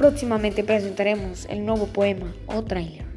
Próximamente presentaremos el nuevo poema o trailer.